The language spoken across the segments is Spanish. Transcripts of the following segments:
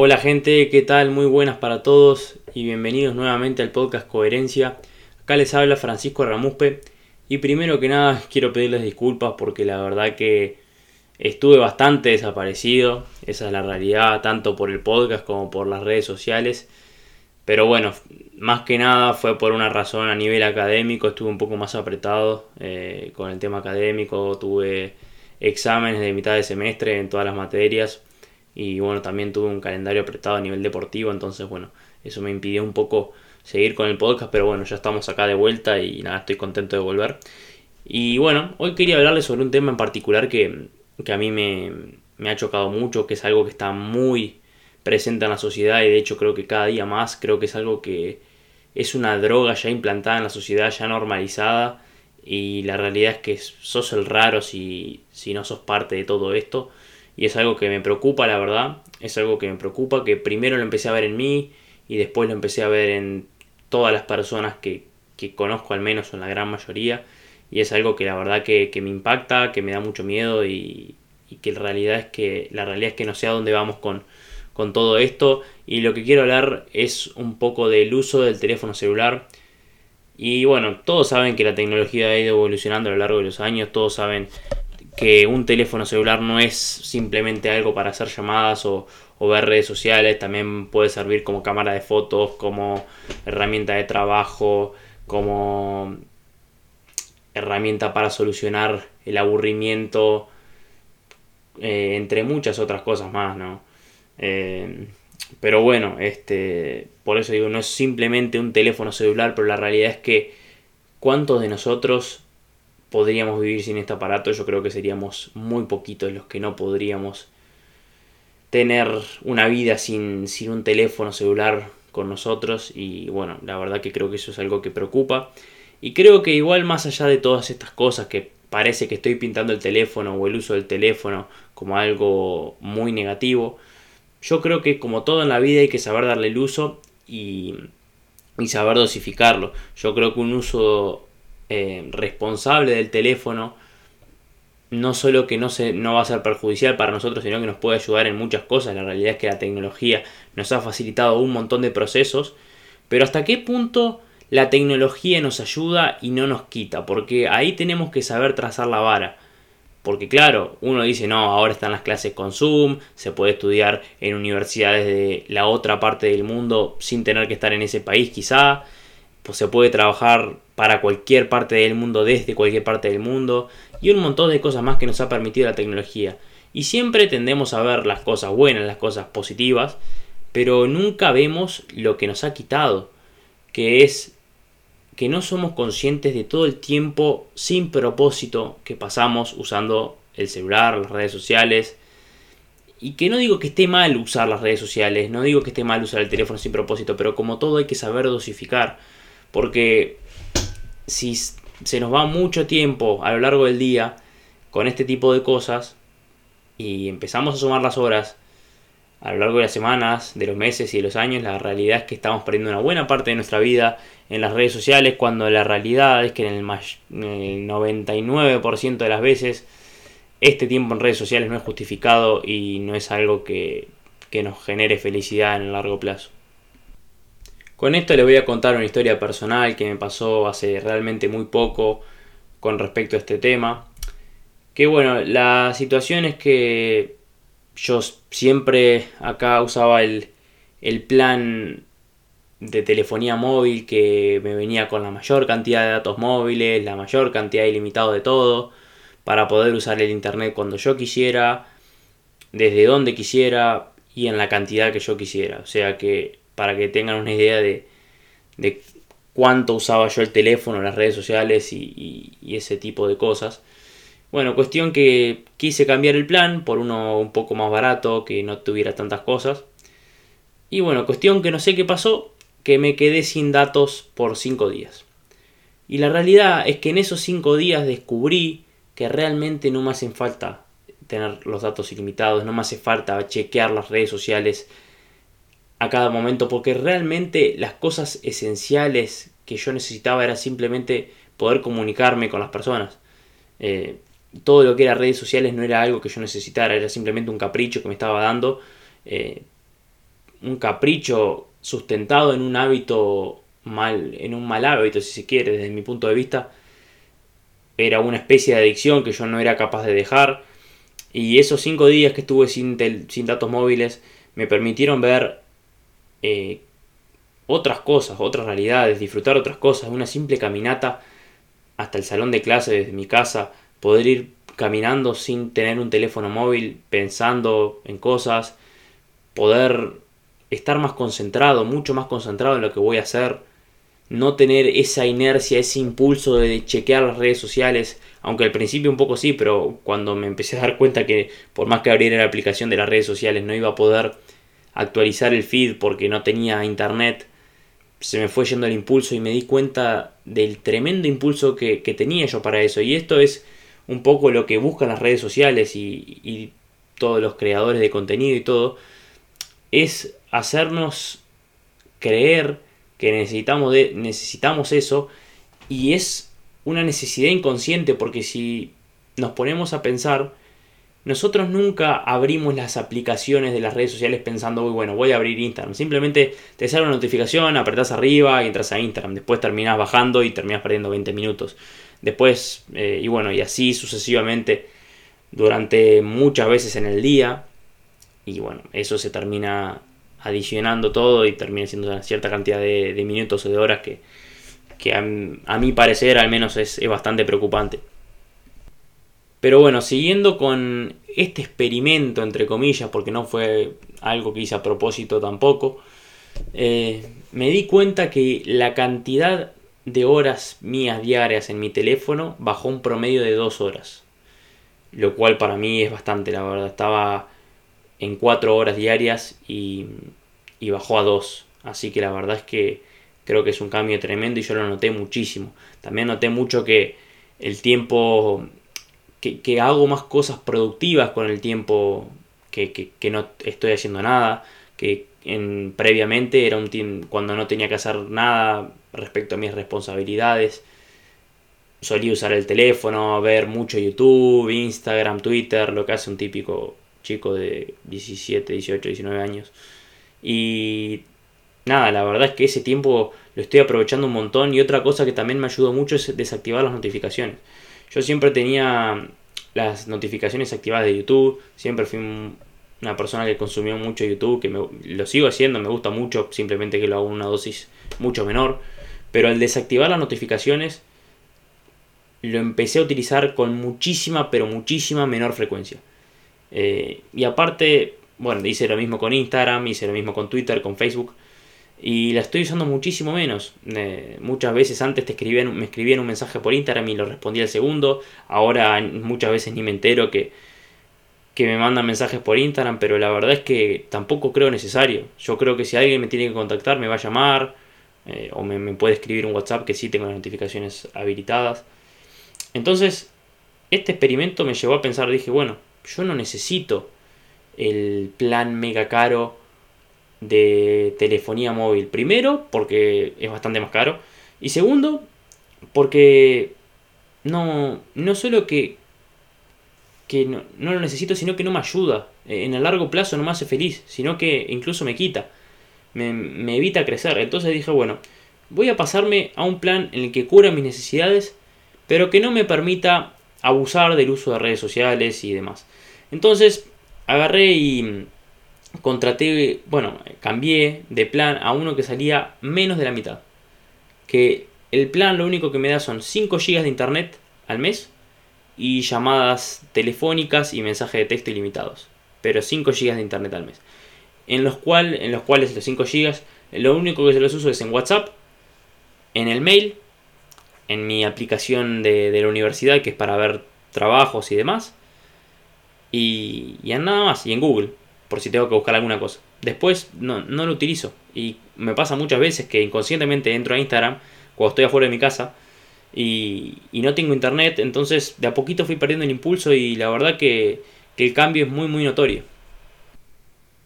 Hola gente, ¿qué tal? Muy buenas para todos y bienvenidos nuevamente al podcast Coherencia. Acá les habla Francisco Ramuspe y primero que nada quiero pedirles disculpas porque la verdad que estuve bastante desaparecido, esa es la realidad, tanto por el podcast como por las redes sociales. Pero bueno, más que nada fue por una razón a nivel académico, estuve un poco más apretado eh, con el tema académico, tuve exámenes de mitad de semestre en todas las materias y bueno, también tuve un calendario apretado a nivel deportivo, entonces bueno, eso me impidió un poco seguir con el podcast, pero bueno, ya estamos acá de vuelta y nada, estoy contento de volver. Y bueno, hoy quería hablarles sobre un tema en particular que, a mí me, me ha chocado mucho, que es algo que está muy presente en la sociedad y de hecho creo que cada día más creo que es algo que es una droga ya implantada en la sociedad, ya normalizada y la realidad es que sos el raro si, si no sos parte de todo esto y es algo que me preocupa, la verdad. Es algo que me preocupa, que primero lo empecé a ver en mí y después lo empecé a ver en todas las personas que, conozco, al menos en la gran mayoría. Y es algo que la verdad que, me impacta, que me da mucho miedo y, que la realidad es que la realidad es que no sé a dónde vamos con, con todo esto. Y lo que quiero hablar es un poco del uso del teléfono celular. Y bueno, todos saben que la tecnología ha ido evolucionando a lo largo de los años, todos saben que un teléfono celular no es simplemente algo para hacer llamadas o, ver redes sociales, también puede servir como cámara de fotos, como herramienta de trabajo, como herramienta para solucionar el aburrimiento, eh, entre muchas otras cosas más, ¿no? Eh, pero bueno, este, por eso digo, no es simplemente un teléfono celular, pero la realidad es que cuántos de nosotros podríamos vivir sin este aparato, yo creo que seríamos muy poquitos los que no podríamos tener una vida sin, sin un teléfono celular con nosotros. Y bueno, la verdad que creo que eso es algo que preocupa. Y creo que igual más allá de todas estas cosas que parece que estoy pintando el teléfono o el uso del teléfono como algo muy negativo, yo creo que como todo en la vida hay que saber darle el uso y, y saber dosificarlo. Yo creo que un uso eh, responsable del teléfono, no solo que no, se, no va a ser perjudicial para nosotros, sino que nos puede ayudar en muchas cosas. La realidad es que la tecnología nos ha facilitado un montón de procesos, pero hasta qué punto la tecnología nos ayuda y no nos quita, porque ahí tenemos que saber trazar la vara. Porque claro, uno dice, no, ahora están las clases con Zoom, se puede estudiar en universidades de la otra parte del mundo sin tener que estar en ese país quizá, pues se puede trabajar para cualquier parte del mundo, desde cualquier parte del mundo, y un montón de cosas más que nos ha permitido la tecnología. Y siempre tendemos a ver las cosas buenas, las cosas positivas, pero nunca vemos lo que nos ha quitado, que es que no somos conscientes de todo el tiempo sin propósito que pasamos usando el celular, las redes sociales. Y que no digo que esté mal usar las redes sociales, no digo que esté mal usar el teléfono sin propósito, pero como todo hay que saber dosificar. Porque si se nos va mucho tiempo a lo largo del día con este tipo de cosas y empezamos a sumar las horas a lo largo de las semanas, de los meses y de los años, la realidad es que estamos perdiendo una buena parte de nuestra vida en las redes sociales cuando la realidad es que en el, 99% de las veces este tiempo en redes sociales no es justificado y no es algo que, que nos genere felicidad en el largo plazo. Con esto les voy a contar una historia personal que me pasó hace realmente muy poco con respecto a este tema. Que bueno, la situación es que yo siempre acá usaba el, el plan de telefonía móvil que me venía con la mayor cantidad de datos móviles, la mayor cantidad ilimitado de todo, para poder usar el internet cuando yo quisiera, desde donde quisiera y en la cantidad que yo quisiera. O sea que para que tengan una idea de, cuánto usaba yo el teléfono, las redes sociales y, ese tipo de cosas. Bueno, cuestión que quise cambiar el plan por uno un poco más barato, que no tuviera tantas cosas. Y bueno, cuestión que no sé qué pasó, que me quedé sin datos por 5 días. Y la realidad es que en esos 5 días descubrí que realmente no me hacen falta tener los datos ilimitados, no me hace falta chequear las redes sociales a cada momento, porque realmente las cosas esenciales que yo necesitaba era simplemente poder comunicarme con las personas. Eh, todo lo que era redes sociales no era algo que yo necesitara, era simplemente un capricho que me estaba dando. Eh, un capricho sustentado en un hábito mal, en un mal hábito, si se quiere, desde mi punto de vista. Era una especie de adicción que yo no era capaz de dejar. Y esos cinco días que estuve sin, sin datos móviles me permitieron ver eh, otras cosas, otras realidades, disfrutar otras cosas, una simple caminata hasta el salón de clase desde mi casa, poder ir caminando sin tener un teléfono móvil, pensando en cosas, poder estar más concentrado, mucho más concentrado en lo que voy a hacer, no tener esa inercia, ese impulso de chequear las redes sociales, aunque al principio un poco sí, pero cuando me empecé a dar cuenta que por más que abriera la aplicación de las redes sociales no iba a poder actualizar el feed porque no tenía internet, se me fue yendo el impulso y me di cuenta del tremendo impulso que, tenía yo para eso. Y esto es un poco lo que buscan las redes sociales y, y todos los creadores de contenido y todo, es hacernos creer que necesitamos, de, necesitamos eso y es una necesidad inconsciente porque si nos ponemos a pensar, nosotros nunca abrimos las aplicaciones de las redes sociales pensando, bueno, voy a abrir Instagram. Simplemente te sale una notificación, apretás arriba y entras a Instagram. Después terminás bajando y terminás perdiendo 20 minutos. Después, eh, y bueno, y así sucesivamente durante muchas veces en el día. Y bueno, eso se termina adicionando todo y termina siendo una cierta cantidad de, minutos o de horas que, a, mi parecer al menos es, bastante preocupante. Pero bueno, siguiendo con este experimento, entre comillas, porque no fue algo que hice a propósito tampoco, eh, me di cuenta que la cantidad de horas mías diarias en mi teléfono bajó un promedio de dos horas. Lo cual para mí es bastante, la verdad. Estaba en 4 horas diarias y, bajó a 2. Así que la verdad es que creo que es un cambio tremendo y yo lo noté muchísimo. También noté mucho que el tiempo, que, hago más cosas productivas con el tiempo que, no estoy haciendo nada, que en, previamente era un tiempo cuando no tenía que hacer nada respecto a mis responsabilidades. Solía usar el teléfono, ver mucho YouTube, Instagram, Twitter, lo que hace un típico chico de 17, 18, 19 años. Y nada, la verdad es que ese tiempo lo estoy aprovechando un montón. Y otra cosa que también me ayudó mucho es desactivar las notificaciones. Yo siempre tenía las notificaciones activadas de YouTube. Siempre fui una persona que consumió mucho YouTube, que lo sigo haciendo, me gusta mucho, simplemente que lo hago en una dosis mucho menor. Pero al desactivar las notificaciones, lo empecé a utilizar con muchísima, pero muchísima menor frecuencia. Eh, y aparte, bueno, hice lo mismo con Instagram, hice lo mismo con Twitter, con Facebook. Y la estoy usando muchísimo menos. Eh, muchas veces antes te escribían, me escribían un mensaje por Instagram y lo respondía al segundo. Ahora muchas veces ni me entero que, que me mandan mensajes por Instagram, pero la verdad es que tampoco creo necesario. Yo creo que si alguien me tiene que contactar, me va a llamar eh, o me, me, puede escribir un WhatsApp que sí tengo las notificaciones habilitadas. Entonces, este experimento me llevó a pensar, dije, bueno, yo no necesito el plan mega caro de telefonía móvil. Primero, porque es bastante más caro. Y segundo, porque no, no solo que, que no, lo necesito, sino que no me ayuda. En el largo plazo no me hace feliz, sino que incluso me quita. Me, me evita crecer. Entonces dije, bueno, voy a pasarme a un plan en el que cura mis necesidades, pero que no me permita abusar del uso de redes sociales y demás. Entonces agarré y contraté, bueno, cambié de plan a uno que salía menos de la mitad. Que el plan lo único que me da son 5 GB de internet al mes y llamadas telefónicas y mensajes de texto ilimitados. Pero 5 GB de internet al mes. En los, cual, en los cuales los 5 GB lo único que se los uso es en WhatsApp, en el mail, en mi aplicación de, de la universidad que es para ver trabajos y demás y, en nada más, y en Google, por si tengo que buscar alguna cosa. Después no, no lo utilizo. Y me pasa muchas veces que inconscientemente entro a Instagram cuando estoy afuera de mi casa y, no tengo internet. Entonces de a poquito fui perdiendo el impulso y la verdad que, que el cambio es muy muy notorio.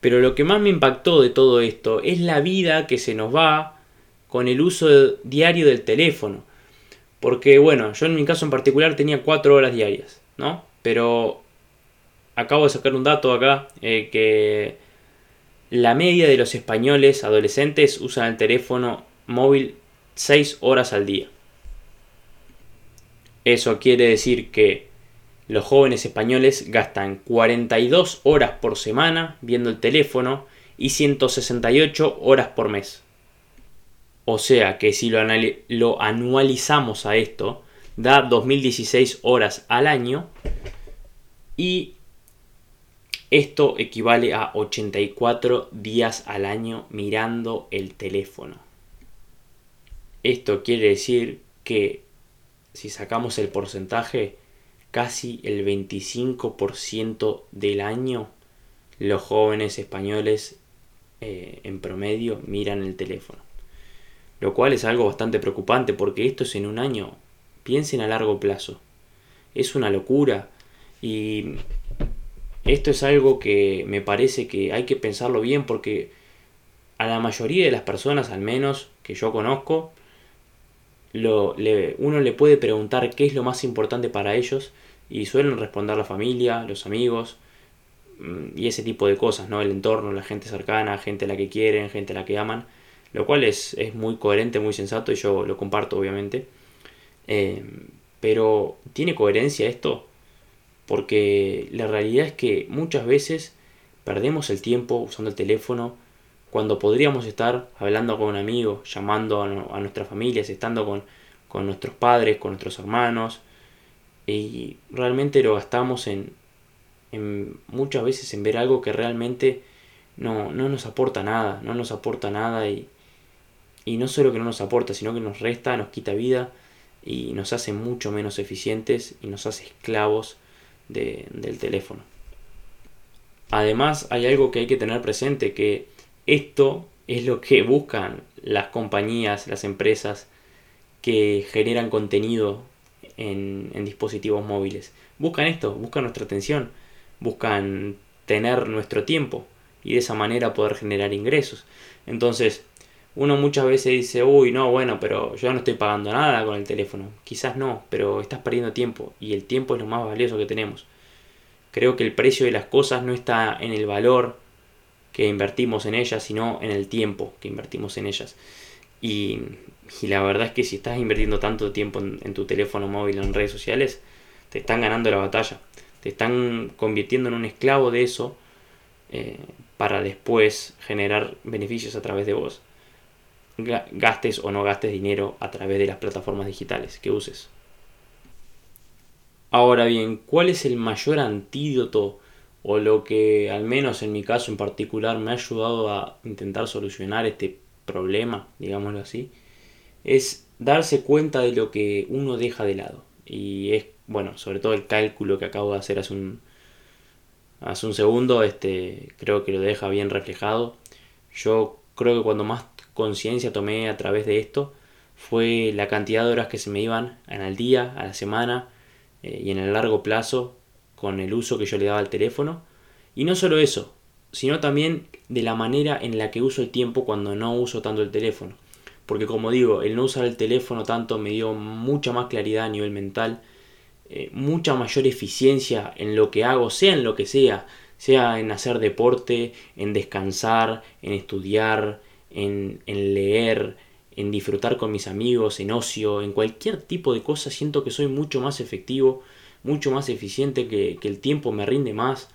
Pero lo que más me impactó de todo esto es la vida que se nos va con el uso diario del teléfono. Porque bueno, yo en mi caso en particular tenía 4 horas diarias, ¿no? Pero acabo de sacar un dato acá eh, que la media de los españoles adolescentes usan el teléfono móvil 6 horas al día. Eso quiere decir que los jóvenes españoles gastan 42 horas por semana viendo el teléfono y 168 horas por mes. O sea que si lo, anualizamos a esto, da 2016 horas al año y esto equivale a 84 días al año mirando el teléfono. Esto quiere decir que si sacamos el porcentaje, casi el 25% del año los jóvenes españoles eh, en promedio miran el teléfono. Lo cual es algo bastante preocupante porque esto es en un año. Piensen a largo plazo. Es una locura. Y esto es algo que me parece que hay que pensarlo bien porque a la mayoría de las personas, al menos que yo conozco, uno le puede preguntar qué es lo más importante para ellos y suelen responder la familia, los amigos mm, y ese tipo de cosas, ¿no? El entorno, la gente cercana, gente a la que quieren, gente a la que aman, lo cual es, muy coherente, muy sensato y yo lo comparto obviamente. Eh, pero ¿tiene coherencia esto? Porque la realidad es que muchas veces perdemos el tiempo usando el teléfono cuando podríamos estar hablando con un amigo, llamando a, nuestras familias, estando con, con, nuestros padres, con nuestros hermanos, y realmente lo gastamos en, en, muchas veces en ver algo que realmente no, no nos aporta nada, no nos aporta nada y, y no solo que no nos aporta, sino que nos resta, nos quita vida y nos hace mucho menos eficientes y nos hace esclavos del teléfono. Además hay algo que hay que tener presente, que esto es lo que buscan las compañías, las empresas que generan contenido en, dispositivos móviles. Buscan esto, buscan nuestra atención, buscan tener nuestro tiempo y de esa manera poder generar ingresos. Entonces, uno muchas veces dice, uy, no, bueno, pero yo no estoy pagando nada con el teléfono. Quizás no, pero estás perdiendo tiempo y el tiempo es lo más valioso que tenemos. Creo que el precio de las cosas no está en el valor que invertimos en ellas, sino en el tiempo que invertimos en ellas. Y, la verdad es que si estás invirtiendo tanto tiempo en, tu teléfono móvil, en redes sociales, te están ganando la batalla. Te están convirtiendo en un esclavo de eso eh, para después generar beneficios a través de vos. Gastes o no gastes dinero a través de las plataformas digitales que uses. Ahora bien, ¿cuál es el mayor antídoto o lo que al menos en mi caso en particular me ha ayudado a intentar solucionar este problema, digámoslo así, es darse cuenta de lo que uno deja de lado. Y es, bueno, sobre todo el cálculo que acabo de hacer hace un, hace un segundo, este, creo que lo deja bien reflejado. Yo creo que cuando más conciencia tomé a través de esto fue la cantidad de horas que se me iban en el día, a la semana eh, y en el largo plazo con el uso que yo le daba al teléfono. Y no solo eso, sino también de la manera en la que uso el tiempo cuando no uso tanto el teléfono. Porque como digo, el no usar el teléfono tanto me dio mucha más claridad a nivel mental, eh, mucha mayor eficiencia en lo que hago, sea en lo que sea, sea en hacer deporte, en descansar, en estudiar, en, leer, en disfrutar con mis amigos, en ocio, en cualquier tipo de cosa, siento que soy mucho más efectivo mucho más eficiente, que, el tiempo me rinde más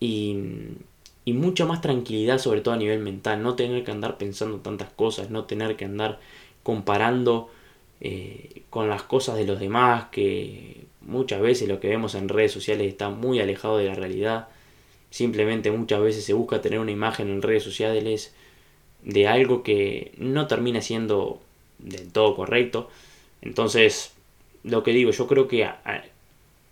y, mucha más tranquilidad, sobre todo a nivel mental, no tener que andar pensando tantas cosas, no tener que andar comparando eh, con las cosas de los demás, que muchas veces lo que vemos en redes sociales está muy alejado de la realidad. Simplemente muchas veces se busca tener una imagen en redes sociales de algo que no termina siendo del todo correcto. Entonces, lo que digo, yo creo que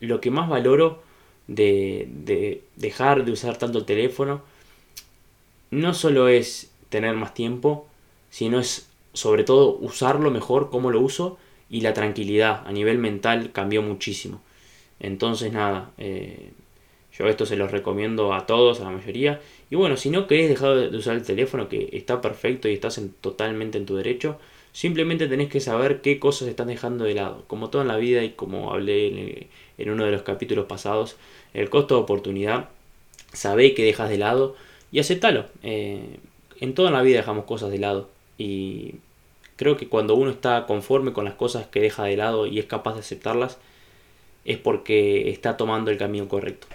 lo que más valoro de, dejar de usar tanto el teléfono no solo es tener más tiempo, sino es sobre todo usarlo mejor, cómo lo uso y la tranquilidad a nivel mental cambió muchísimo. Entonces nada, eh, yo esto se los recomiendo a todos, a la mayoría. Y bueno, si no querés dejar de usar el teléfono, que está perfecto y estás totalmente en tu derecho, Simplemente tenés que saber qué cosas están dejando de lado. Como todo en la vida y como hablé en, uno de los capítulos pasados, el costo de oportunidad, sabé que dejas de lado y aceptalo. Eh, en toda la vida dejamos cosas de lado y creo que cuando uno está conforme con las cosas que deja de lado y es capaz de aceptarlas, es porque está tomando el camino correcto.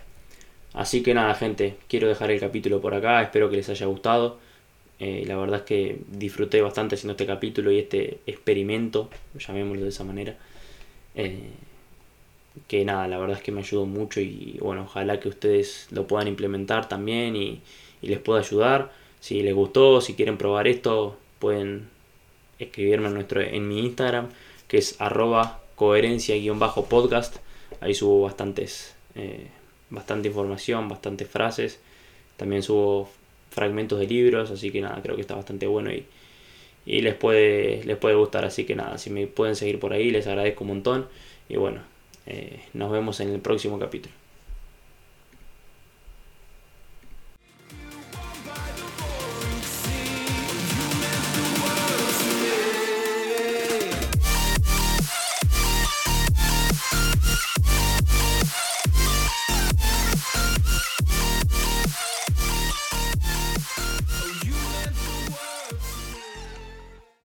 Así que nada, gente, quiero dejar el capítulo por acá, espero que les haya gustado. Eh, la verdad es que disfruté bastante haciendo este capítulo y este experimento, llamémoslo de esa manera. Eh, que nada, la verdad es que me ayudó mucho y bueno, ojalá que ustedes lo puedan implementar también y, les pueda ayudar. Si les gustó, si quieren probar esto, pueden escribirme en, nuestro, en mi Instagram, que es arroba coherencia-podcast. Ahí subo bastantes, eh, bastante información, bastantes frases. También subo fragmentos de libros, así que nada, creo que está bastante bueno y, y les, puede, les puede gustar. Así que nada, si me pueden seguir por ahí, les agradezco un montón. Y bueno, eh, nos vemos en el próximo capítulo.